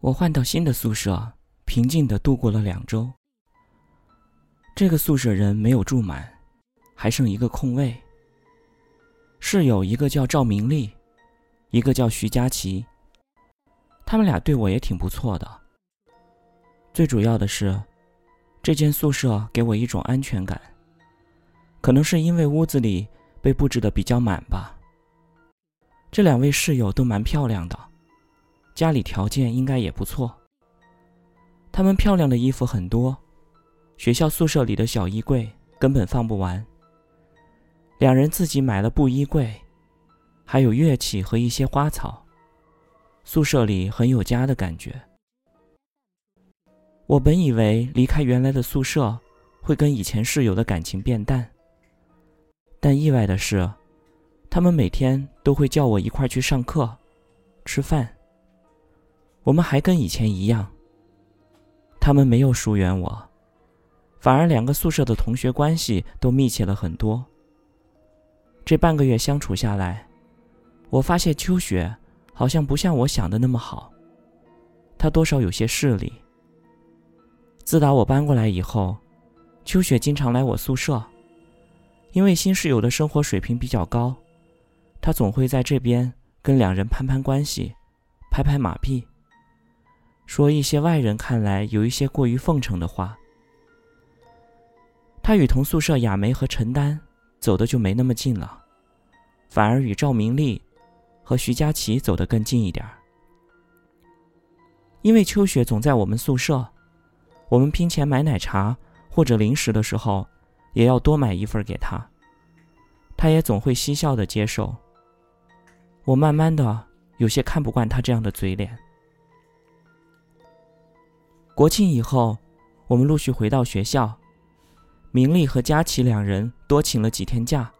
我换到新的宿舍，平静的度过了两周。这个宿舍人没有住满，还剩一个空位。室友一个叫赵明丽，一个叫徐佳琪。他们俩对我也挺不错的。最主要的是，这间宿舍给我一种安全感。可能是因为屋子里被布置的比较满吧。这两位室友都蛮漂亮的，家里条件应该也不错。他们漂亮的衣服很多，学校宿舍里的小衣柜根本放不完。两人自己买了布衣柜，还有乐器和一些花草，宿舍里很有家的感觉。我本以为离开原来的宿舍，会跟以前室友的感情变淡，但意外的是。他们每天都会叫我一块去上课、吃饭。我们还跟以前一样。他们没有疏远我，反而两个宿舍的同学关系都密切了很多。这半个月相处下来，我发现秋雪好像不像我想的那么好，她多少有些势利。自打我搬过来以后，秋雪经常来我宿舍，因为新室友的生活水平比较高。她总会在这边跟两人攀攀关系，拍拍马屁，说一些外人看来有一些过于奉承的话。他与同宿舍雅梅和陈丹走的就没那么近了，反而与赵明丽和徐佳琪走得更近一点因为秋雪总在我们宿舍，我们拼钱买奶茶或者零食的时候，也要多买一份给她，她也总会嬉笑的接受。我慢慢的有些看不惯他这样的嘴脸。国庆以后，我们陆续回到学校，明丽和佳琪两人多请了几天假，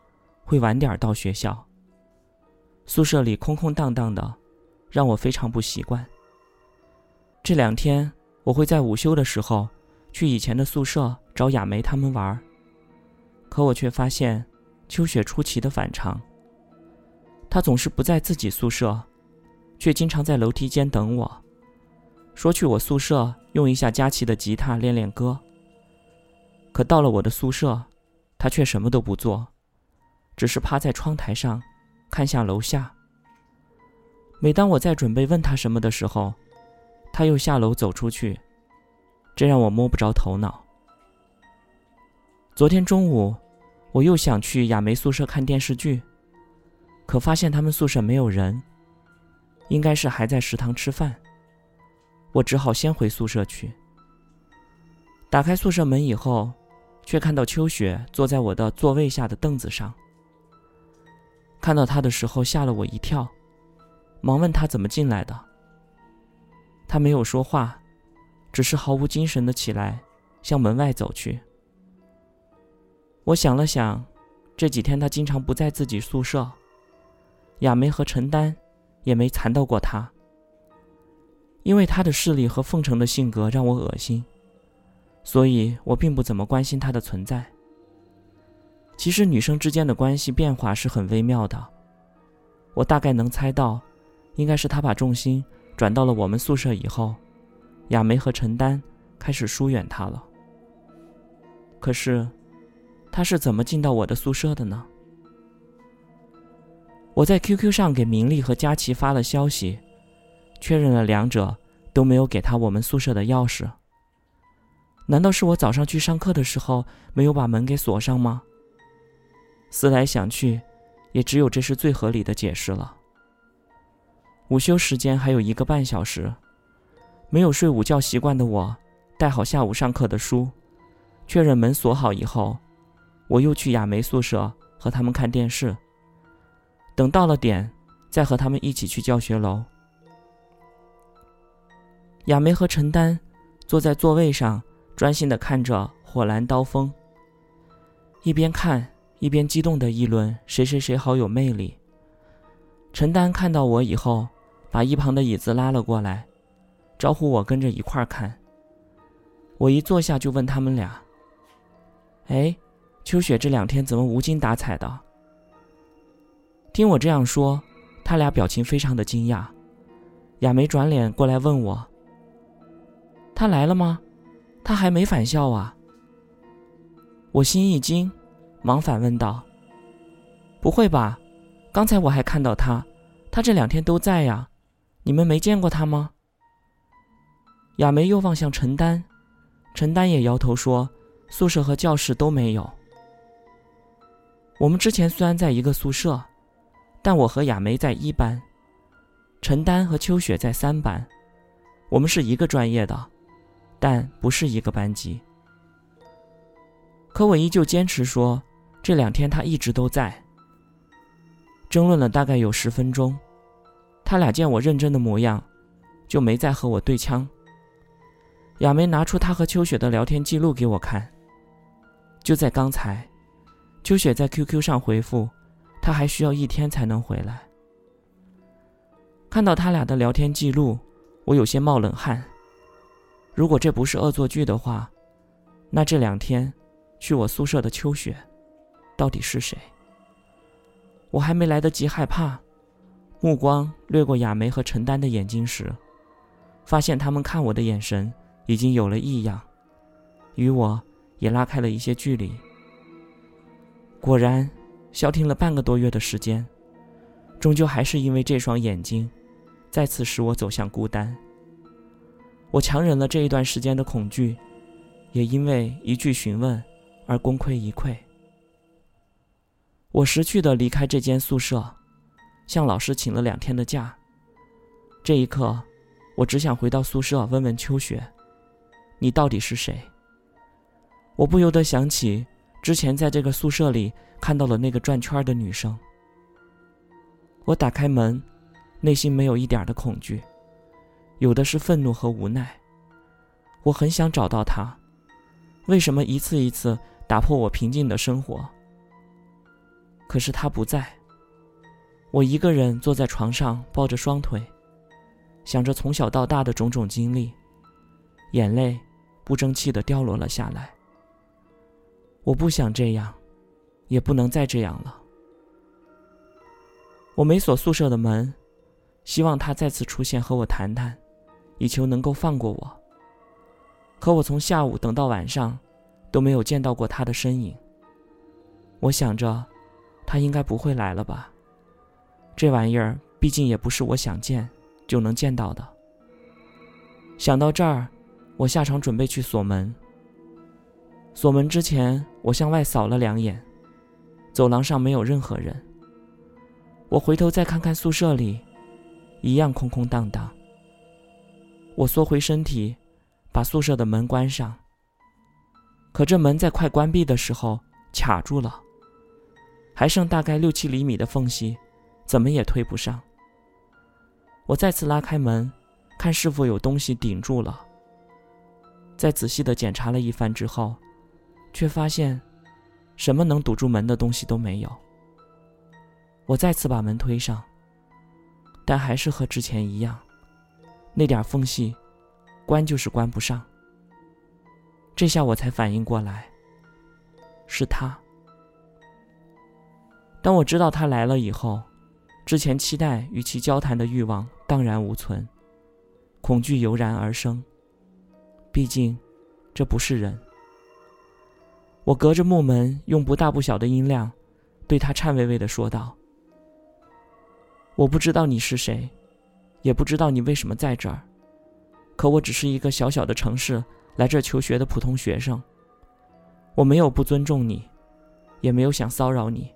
会晚点到学校。宿舍里空空荡荡的，让我非常不习惯。这两天我会在午休的时候去以前的宿舍找雅梅他们玩，可我却发现秋雪出奇的反常。他总是不在自己宿舍，却经常在楼梯间等我，说去我宿舍用一下佳琪的吉他练练歌。可到了我的宿舍，他却什么都不做，只是趴在窗台上，看向楼下。每当我在准备问他什么的时候，他又下楼走出去，这让我摸不着头脑。昨天中午，我又想去雅梅宿舍看电视剧。可发现他们宿舍没有人，应该是还在食堂吃饭。我只好先回宿舍去。打开宿舍门以后，却看到秋雪坐在我的座位下的凳子上。看到她的时候吓了我一跳，忙问她怎么进来的。她没有说话，只是毫无精神的起来，向门外走去。我想了想，这几天她经常不在自己宿舍。雅梅和陈丹也没缠到过他，因为他的势力和奉承的性格让我恶心，所以我并不怎么关心他的存在。其实女生之间的关系变化是很微妙的，我大概能猜到，应该是他把重心转到了我们宿舍以后，雅梅和陈丹开始疏远他了。可是，他是怎么进到我的宿舍的呢？我在 QQ 上给明丽和佳琪发了消息，确认了两者都没有给他我们宿舍的钥匙。难道是我早上去上课的时候没有把门给锁上吗？思来想去，也只有这是最合理的解释了。午休时间还有一个半小时，没有睡午觉习惯的我，带好下午上课的书，确认门锁好以后，我又去雅梅宿舍和他们看电视。等到了点，再和他们一起去教学楼。雅梅和陈丹坐在座位上，专心的看着《火蓝刀锋》，一边看一边激动的议论谁谁谁好有魅力。陈丹看到我以后，把一旁的椅子拉了过来，招呼我跟着一块儿看。我一坐下就问他们俩：“哎，秋雪这两天怎么无精打采的？”听我这样说，他俩表情非常的惊讶。亚梅转脸过来问我：“他来了吗？他还没返校啊？我心一惊，忙反问道：“不会吧？刚才我还看到他，他这两天都在呀。你们没见过他吗？”亚梅又望向陈丹，陈丹也摇头说：“宿舍和教室都没有。我们之前虽然在一个宿舍，但我和亚梅在一班，陈丹和秋雪在三班，我们是一个专业的，但不是一个班级。”可我依旧坚持说，这两天他一直都在。争论了大概有十分钟，他俩见我认真的模样，就没再和我对枪。亚梅拿出他和秋雪的聊天记录给我看。就在刚才，秋雪在 QQ 上回复，他还需要一天才能回来。看到他俩的聊天记录，我有些冒冷汗。如果这不是恶作剧的话，那这两天。去我宿舍的秋雪，到底是谁？我还没来得及害怕，目光掠过亚梅和陈丹的眼睛时，发现他们看我的眼神已经有了异样，与我也拉开了一些距离。果然，消停了半个多月的时间，终究还是因为这双眼睛，再次使我走向孤单。我强忍了这一段时间的恐惧，也因为一句询问。而功亏一篑。我识趣的离开这间宿舍，向老师请了两天的假。这一刻，我只想回到宿舍问问秋雪：“你到底是谁？”我不由得想起之前在这个宿舍里看到了那个转圈的女生。我打开门，内心没有一点的恐惧，有的是愤怒和无奈。我很想找到他，为什么一次一次？打破我平静的生活。可是他不在。我一个人坐在床上，抱着双腿，想着从小到大的种种经历，眼泪不争气的掉落了下来。我不想这样，也不能再这样了。我没锁宿舍的门，希望他再次出现和我谈谈，以求能够放过我。可我从下午等到晚上。都没有见到过他的身影。我想着，他应该不会来了吧？这玩意儿毕竟也不是我想见就能见到的。想到这儿，我下床准备去锁门。锁门之前，我向外扫了两眼，走廊上没有任何人。我回头再看看宿舍里，一样空空荡荡。我缩回身体，把宿舍的门关上。可这门在快关闭的时候卡住了，还剩大概六七厘米的缝隙，怎么也推不上。我再次拉开门，看是否有东西顶住了。在仔细的检查了一番之后，却发现什么能堵住门的东西都没有。我再次把门推上，但还是和之前一样，那点缝隙，关就是关不上。这下我才反应过来，是他。当我知道他来了以后，之前期待与其交谈的欲望荡然无存，恐惧油然而生。毕竟，这不是人。我隔着木门，用不大不小的音量，对他颤巍巍的说道：“我不知道你是谁，也不知道你为什么在这儿，可我只是一个小小的城市。”来这求学的普通学生，我没有不尊重你，也没有想骚扰你。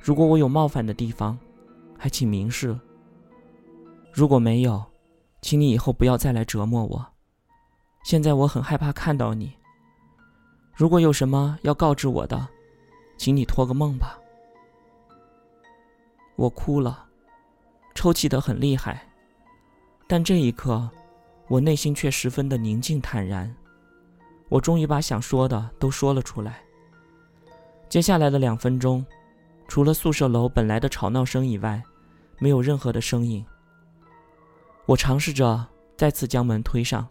如果我有冒犯的地方，还请明示。如果没有，请你以后不要再来折磨我。现在我很害怕看到你。如果有什么要告知我的，请你托个梦吧。我哭了，抽泣得很厉害，但这一刻。我内心却十分的宁静坦然，我终于把想说的都说了出来。接下来的两分钟，除了宿舍楼本来的吵闹声以外，没有任何的声音。我尝试着再次将门推上，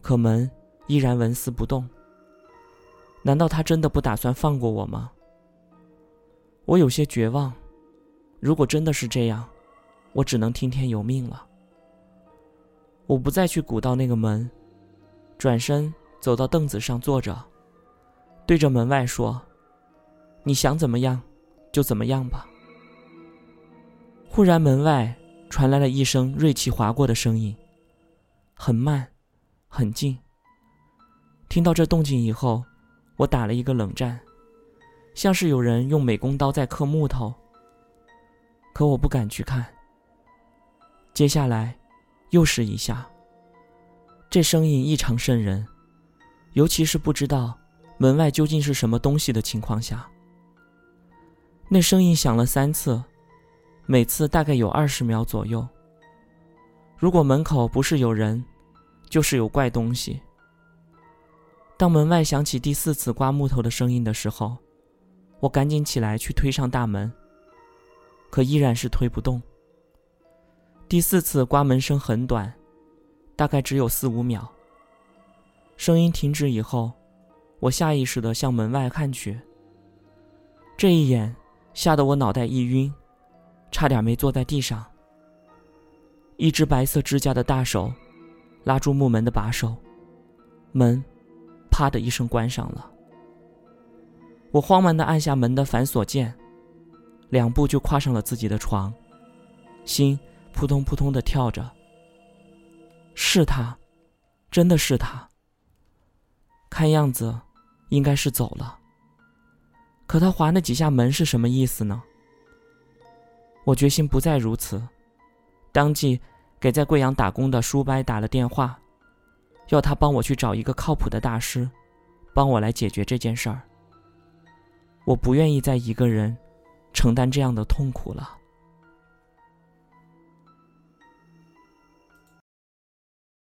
可门依然纹丝不动。难道他真的不打算放过我吗？我有些绝望。如果真的是这样，我只能听天由命了。我不再去鼓捣那个门，转身走到凳子上坐着，对着门外说：“你想怎么样，就怎么样吧。”忽然，门外传来了一声锐气划过的声音，很慢，很近。听到这动静以后，我打了一个冷战，像是有人用美工刀在刻木头。可我不敢去看。接下来，又是一下。这声音异常瘆人，尤其是不知道门外究竟是什么东西的情况下。那声音响了三次，每次大概有二十秒左右。如果门口不是有人，就是有怪东西。当门外响起第四次刮木头的声音的时候，我赶紧起来去推上大门，可依然是推不动。第四次刮门声很短，大概只有四五秒。声音停止以后，我下意识地向门外看去。这一眼吓得我脑袋一晕，差点没坐在地上。一只白色指甲的大手拉住木门的把手，门。啪的一声关上了，我慌忙的按下门的反锁键，两步就跨上了自己的床，心扑通扑通的跳着。是他，真的是他。看样子，应该是走了。可他划那几下门是什么意思呢？我决心不再如此，当即给在贵阳打工的叔伯打了电话。要他帮我去找一个靠谱的大师，帮我来解决这件事儿。我不愿意再一个人承担这样的痛苦了。